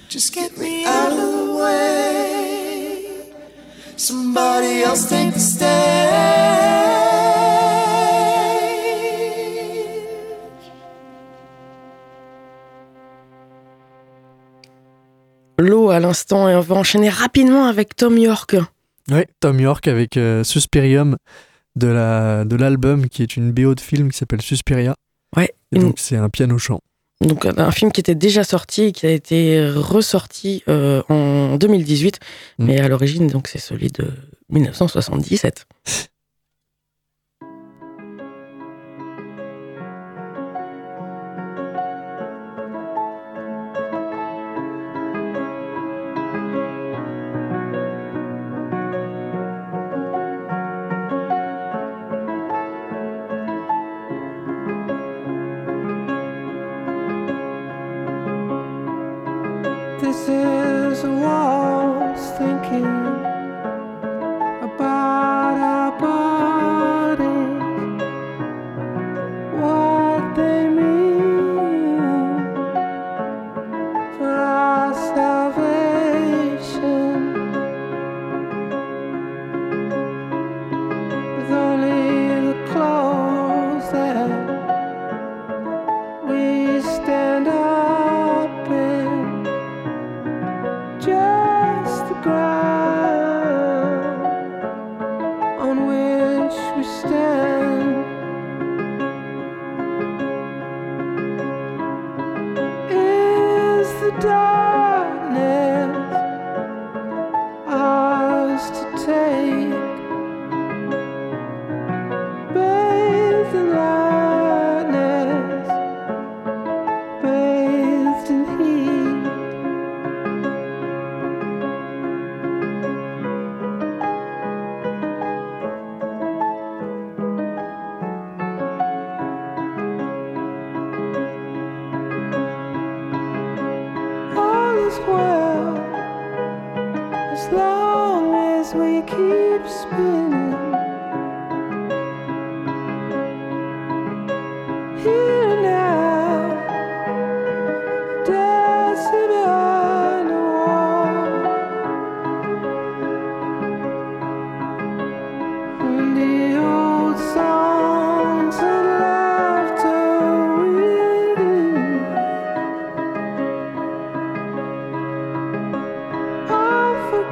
Just get me out of the way. Somebody else take the stage. à l'instant et on va enchaîner rapidement avec Tom York. Ouais, Tom York avec euh, Suspirium de la de l'album qui est une BO de film qui s'appelle Suspiria. Ouais, Et une- donc c'est un piano chant. Donc un- un film qui était déjà sorti et qui a été ressorti euh, en 2018, Mm. mais à l'origine donc c'est celui de 1977.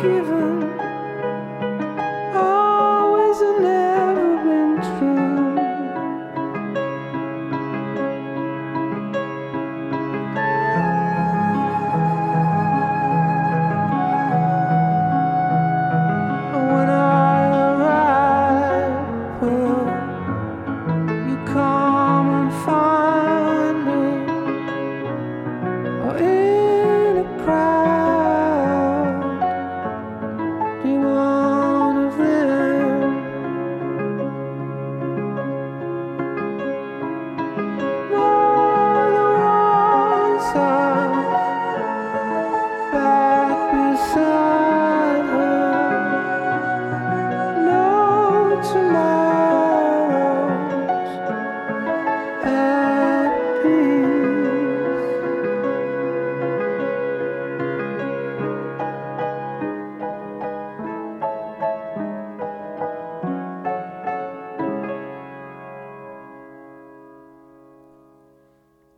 Are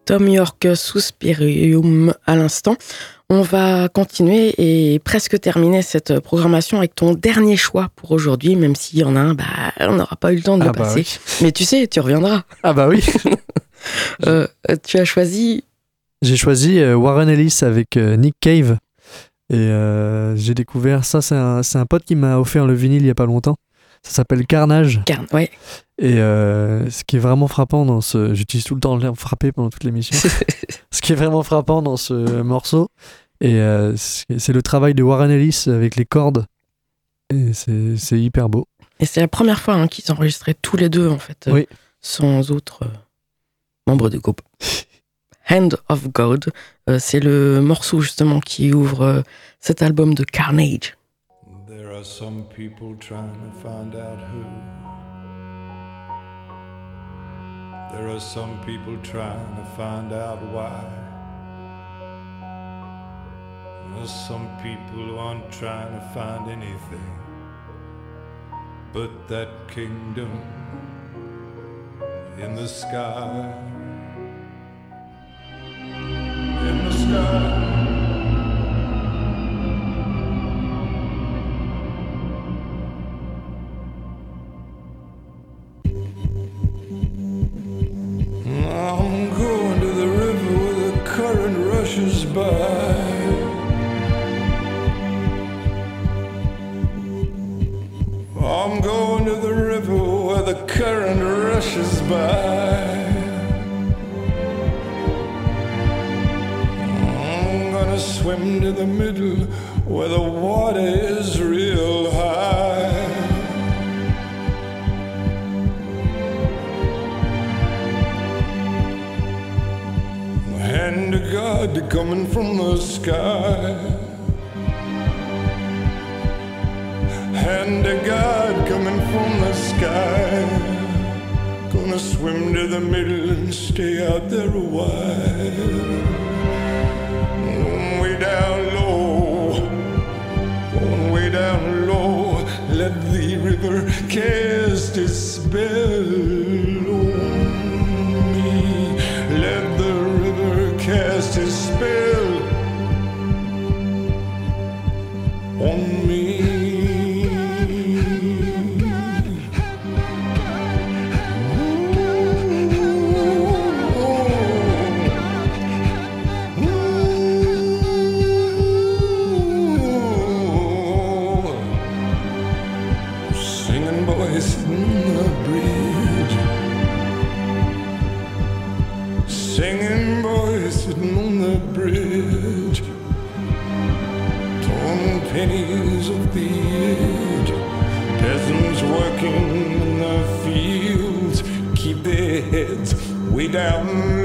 Tom York Suspirium à l'instant. On va continuer et presque terminer cette programmation avec ton dernier choix pour aujourd'hui, même s'il y en a un, bah, on n'aura pas eu le temps de Ah le bah passer. oui. Mais tu sais, tu reviendras. Ah bah oui. <laughs> Euh, tu as choisi J'ai choisi euh, Warren Ellis avec euh, Nick Cave. Et euh, j'ai découvert ça, c'est un, pote qui m'a offert le vinyle il y a pas longtemps. Ça s'appelle Carnage. Carn. Ouais. Et euh, ce qui est vraiment frappant dans ce. J'utilise tout le temps le terme frappé pendant toute l'émission. <laughs> ce qui est vraiment frappant dans ce morceau, et euh, c'est le travail de Warren Ellis avec les cordes. Et c'est hyper beau. Et c'est la première fois hein, qu'ils enregistraient tous les deux, en fait, euh, sans autres membres du groupe. <laughs> Hand of God, euh, c'est le morceau justement qui ouvre euh, cet album de Carnage. There are some people trying to find out who. There are some people trying to find out why. There's some people who aren't trying to find anything but that kingdom in the sky. In the sky. I'm going to the river where the current rushes by. I'm gonna swim to the middle where the water is. Of God coming from the sky. Hand of God coming from the sky. Gonna swim to the middle and stay out there a while. Going way down low, going way down low. Let the river cast its spell down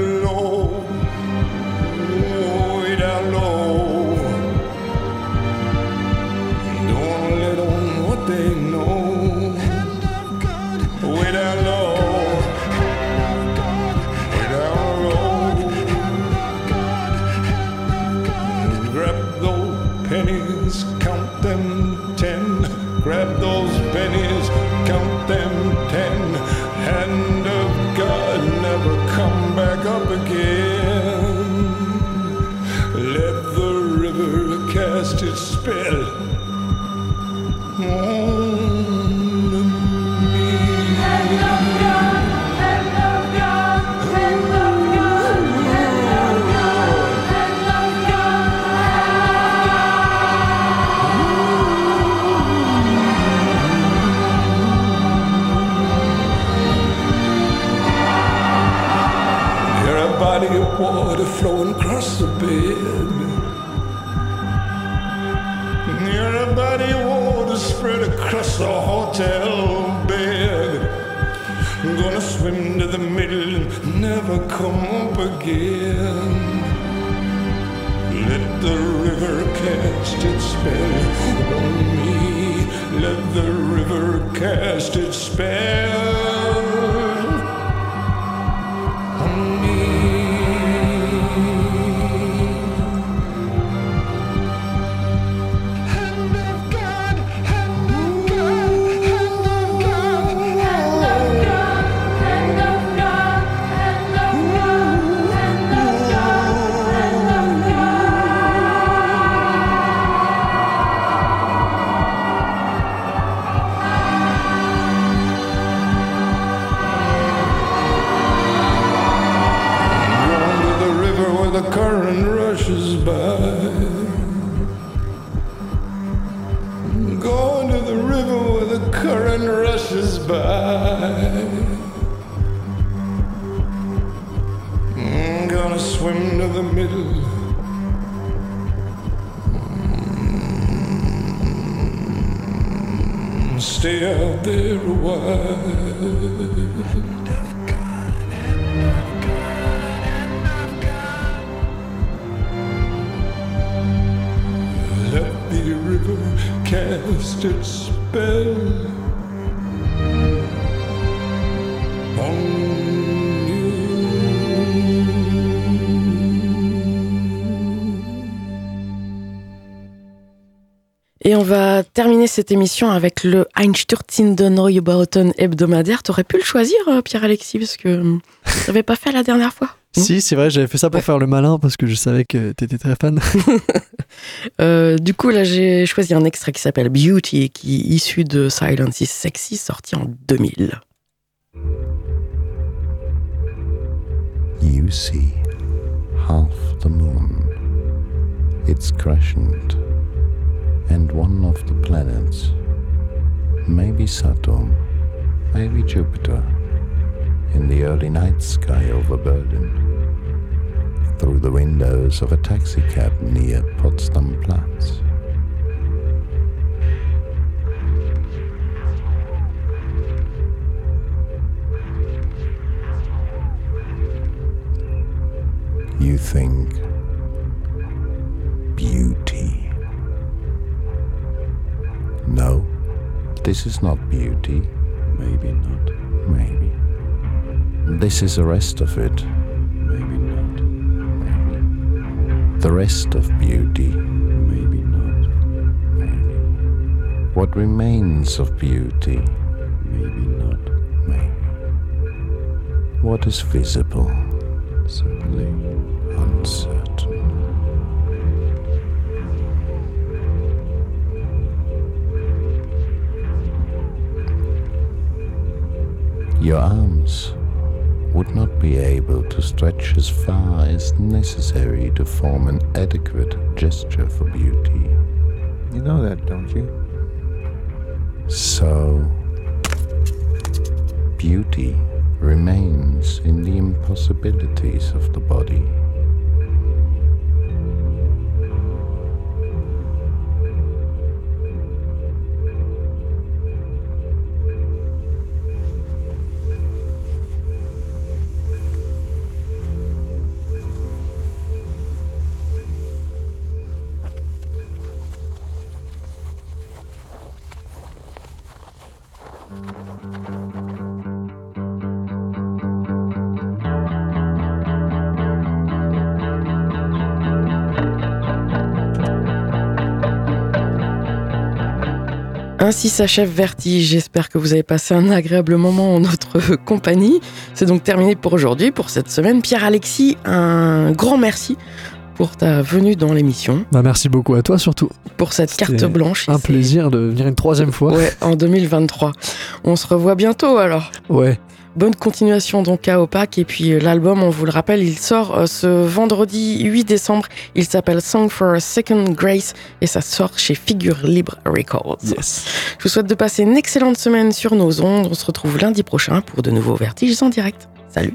across the bed. Hear a body of water spread across the hotel bed. I'm gonna swim to the middle and never come up again. Let the river cast its spell on me. Let the river cast its spell I'm gonna swim to the middle. Mm, Stay out there a while. Let the river cast its spell terminer cette émission avec le Einstürzende Neubauten hebdomadaire. T'aurais pu le choisir, euh, Pierre-Alexis, parce que euh, t'avais pas fait la dernière fois. Si, c'est vrai, j'avais fait ça pour Ouais. faire le malin parce que je savais que t'étais très fan. <laughs> Euh, du coup, là, j'ai choisi un extrait qui s'appelle Beauty, qui est issu de Silence is Sexy, sorti en 2000. You see half the moon, its crescent, and one of the planets. Maybe Saturn, maybe Jupiter, in the early night sky over Berlin, through the windows of a taxicab near Potsdam Platz. You think this is not beauty. Maybe not. Maybe. This is the rest of it. Maybe not. Maybe. The rest of beauty. Maybe not. Maybe. What remains of beauty. Maybe not. Maybe. What is visible. Certainly. Uncertain. Your arms would not be able to stretch as far as necessary to form an adequate gesture for beauty. You know that, don't you? So, beauty remains in the impossibilities of the body. Ainsi s'achève Vertige. J'espère que vous avez passé un agréable moment en notre <laughs> compagnie. C'est donc terminé pour aujourd'hui, pour cette semaine. Pierre-Alexis, un grand merci pour ta venue dans l'émission, Bah, merci beaucoup à toi surtout. pour cette carte blanche. Un plaisir de venir une troisième fois. Ouais, en 2023. On se revoit bientôt alors. Ouais. Bonne continuation donc à Opac et puis euh, l'album, on vous le rappelle, il sort euh, ce vendredi 8 décembre. Il s'appelle Song for a Second Grace et ça sort chez Figure Libre Records. Je vous souhaite de passer une excellente semaine sur nos ondes. On se retrouve lundi prochain pour de nouveaux vertiges en direct. Salut.